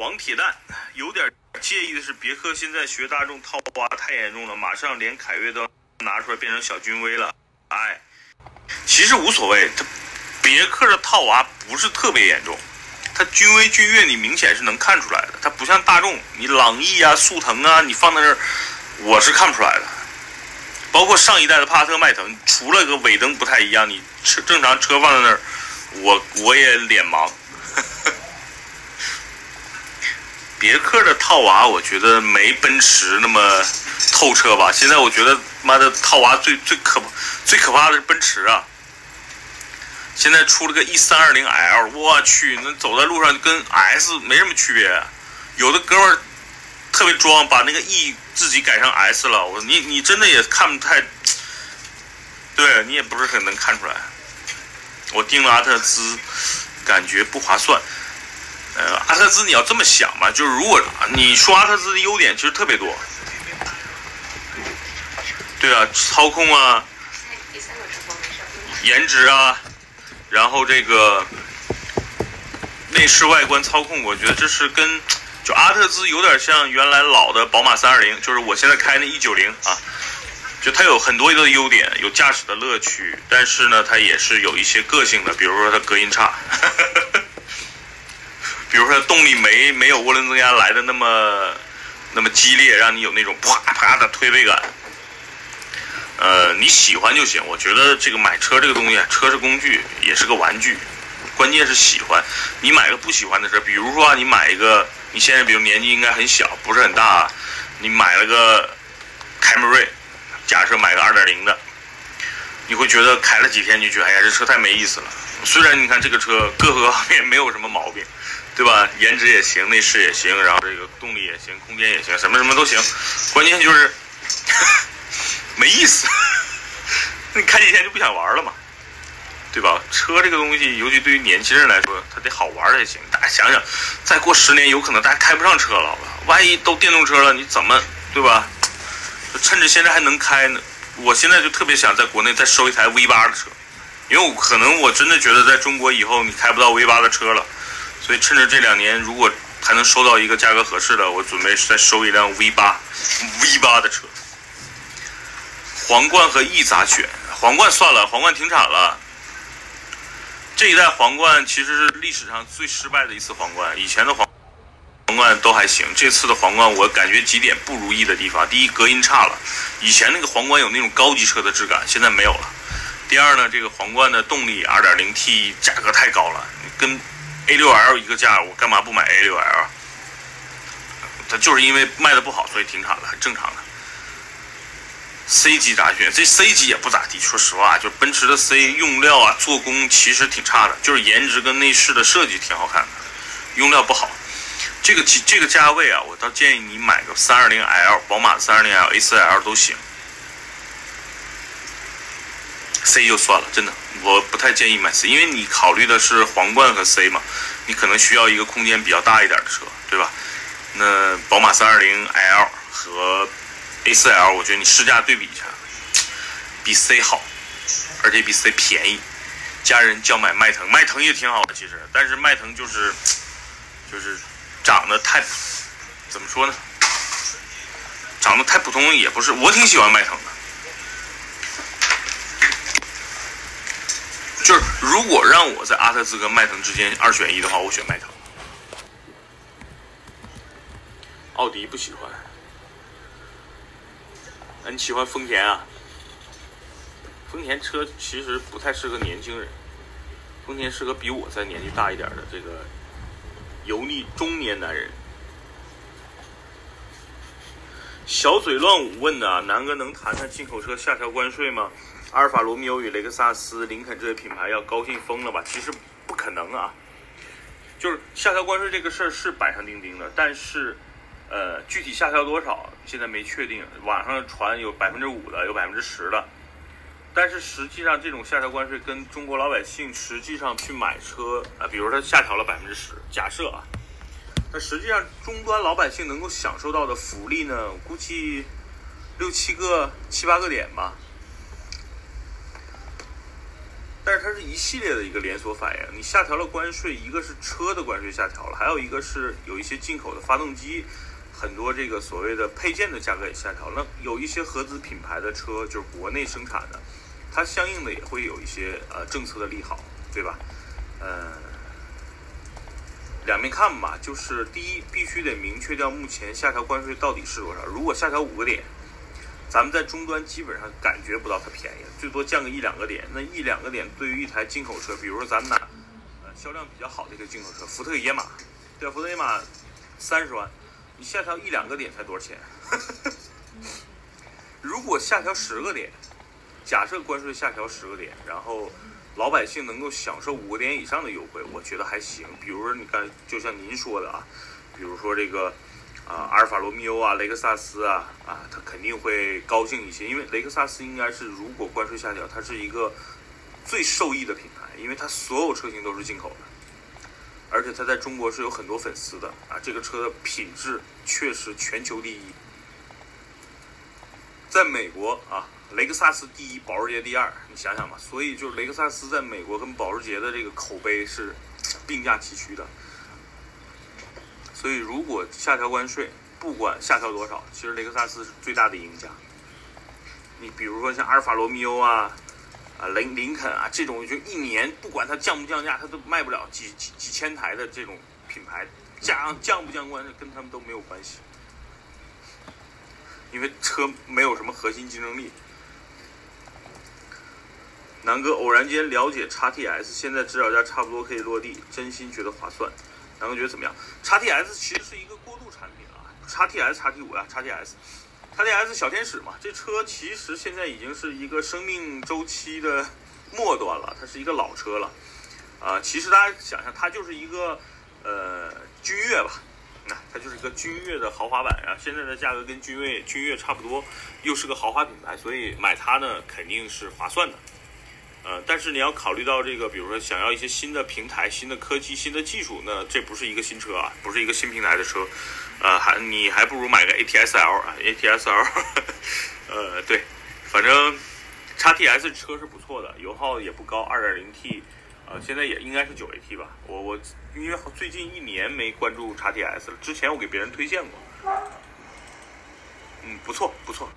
王铁蛋有点介意的是，别克现在学大众套娃太严重了，马上连凯越都拿出来变成小君威了。哎，其实无所谓，它别克的套娃不是特别严重，它君威君越你明显是能看出来的，它不像大众，你朗逸啊、速腾啊，你放在那儿，我是看不出来的。包括上一代的帕萨特、迈腾，除了个尾灯不太一样，你车正常车放在那儿，我我也脸盲。别克的套娃，我觉得没奔驰那么透彻吧。现在我觉得妈的套娃最最可最可怕的是奔驰啊！现在出了个 E 三二零 L，我去，那走在路上跟 S 没什么区别。有的哥们儿特别装，把那个 E 自己改成 S 了。我你你真的也看不太，对你也不是很能看出来。我订了阿特兹，感觉不划算。呃，阿特兹你要这么想嘛，就是如果你说阿特兹的优点其实特别多，对啊，操控啊，颜值啊，然后这个内饰外观操控，我觉得这是跟就阿特兹有点像原来老的宝马三二零，就是我现在开那 E 九零啊，就它有很多的优点，有驾驶的乐趣，但是呢，它也是有一些个性的，比如说它隔音差。比如说动力没没有涡轮增压来的那么那么激烈，让你有那种啪啪的推背感。呃，你喜欢就行。我觉得这个买车这个东西，车是工具，也是个玩具，关键是喜欢。你买个不喜欢的车，比如说你买一个，你现在比如年纪应该很小，不是很大，你买了个凯美瑞，假设买个二点零的，你会觉得开了几天就觉得，哎呀，这车太没意思了。虽然你看这个车各个方面没有什么毛病。对吧？颜值也行，内饰也行，然后这个动力也行，空间也行，什么什么都行。关键就是 没意思，你开几天就不想玩了嘛，对吧？车这个东西，尤其对于年轻人来说，它得好玩才行。大家想想，再过十年，有可能大家开不上车了，万一都电动车了，你怎么对吧？趁着现在还能开呢，我现在就特别想在国内再收一台 V 八的车，因为我可能我真的觉得在中国以后你开不到 V 八的车了。所以趁着这两年，如果还能收到一个价格合适的，我准备再收一辆 V 八，V 八的车。皇冠和 E 咋选？皇冠算了，皇冠停产了。这一代皇冠其实是历史上最失败的一次皇冠，以前的皇皇冠都还行，这次的皇冠我感觉几点不如意的地方：第一，隔音差了，以前那个皇冠有那种高级车的质感，现在没有了；第二呢，这个皇冠的动力 2.0T 价格太高了，跟 A6L 一个价，我干嘛不买 A6L？它就是因为卖的不好，所以停产了，很正常的。C 级咋选？这 C 级也不咋地，说实话，就奔驰的 C 用料啊、做工其实挺差的，就是颜值跟内饰的设计挺好看的，用料不好。这个这个价位啊，我倒建议你买个 320L，宝马的 320L、A4L 都行。C 就算了，真的，我不太建议买 C，因为你考虑的是皇冠和 C 嘛，你可能需要一个空间比较大一点的车，对吧？那宝马 320L 和 A4L，我觉得你试驾对比一下，比 C 好，而且比 C 便宜。家人叫买迈腾，迈腾也挺好的，其实，但是迈腾就是就是长得太怎么说呢？长得太普通也不是，我挺喜欢迈腾的。就是如果让我在阿特兹跟迈腾之间二选一的话，我选迈腾。奥迪不喜欢，那你喜欢丰田啊？丰田车其实不太适合年轻人，丰田适合比我再年纪大一点的这个油腻中年男人。小嘴乱舞问的，南哥能谈谈进口车下调关税吗？阿尔法罗密欧与雷克萨斯、林肯这些品牌要高兴疯了吧？其实不可能啊，就是下调关税这个事儿是板上钉钉的，但是，呃，具体下调多少现在没确定。网上传有百分之五的，有百分之十的，但是实际上这种下调关税跟中国老百姓实际上去买车啊，比如他下调了百分之十，假设啊，那实际上终端老百姓能够享受到的福利呢，估计六七个、七八个点吧。但是它是一系列的一个连锁反应。你下调了关税，一个是车的关税下调了，还有一个是有一些进口的发动机，很多这个所谓的配件的价格也下调了。有一些合资品牌的车，就是国内生产的，它相应的也会有一些呃政策的利好，对吧？呃，两面看吧。就是第一，必须得明确掉目前下调关税到底是多少。如果下调五个点。咱们在终端基本上感觉不到它便宜，最多降个一两个点。那一两个点对于一台进口车，比如说咱们拿呃销量比较好的一个进口车，福特野马，对吧？福特野马三十万，你下调一两个点才多少钱？如果下调十个点，假设关税下调十个点，然后老百姓能够享受五个点以上的优惠，我觉得还行。比如说你看，就像您说的啊，比如说这个。啊，阿尔法罗密欧啊，雷克萨斯啊，啊，他肯定会高兴一些，因为雷克萨斯应该是如果关税下调，它是一个最受益的品牌，因为它所有车型都是进口的，而且它在中国是有很多粉丝的啊，这个车的品质确实全球第一，在美国啊，雷克萨斯第一，保时捷第二，你想想吧，所以就是雷克萨斯在美国跟保时捷的这个口碑是并驾齐驱的。所以，如果下调关税，不管下调多少，其实雷克萨斯是最大的赢家。你比如说像阿尔法罗密欧啊、啊林林肯啊这种，就一年不管它降不降价，它都卖不了几几几千台的这种品牌，降降不降关税跟他们都没有关系，因为车没有什么核心竞争力。南哥偶然间了解 XTS，现在指导价差不多可以落地，真心觉得划算。南哥觉得怎么样？叉 T S 其实是一个过渡产品啊，叉 T S、叉 T 五啊，叉 T S、叉 T S 小天使嘛。这车其实现在已经是一个生命周期的末端了，它是一个老车了。啊，其实大家想想，它就是一个呃君越吧，那它就是一个君越的豪华版啊。现在的价格跟君越君越差不多，又是个豪华品牌，所以买它呢肯定是划算的。呃，但是你要考虑到这个，比如说想要一些新的平台、新的科技、新的技术，那这不是一个新车啊，不是一个新平台的车，呃，还你还不如买个 ATS-L 啊，ATS-L，呃，对，反正叉 TS 车是不错的，油耗也不高，2.0T，呃，现在也应该是 9AT 吧，我我因为最近一年没关注叉 TS 了，之前我给别人推荐过，嗯，不错不错。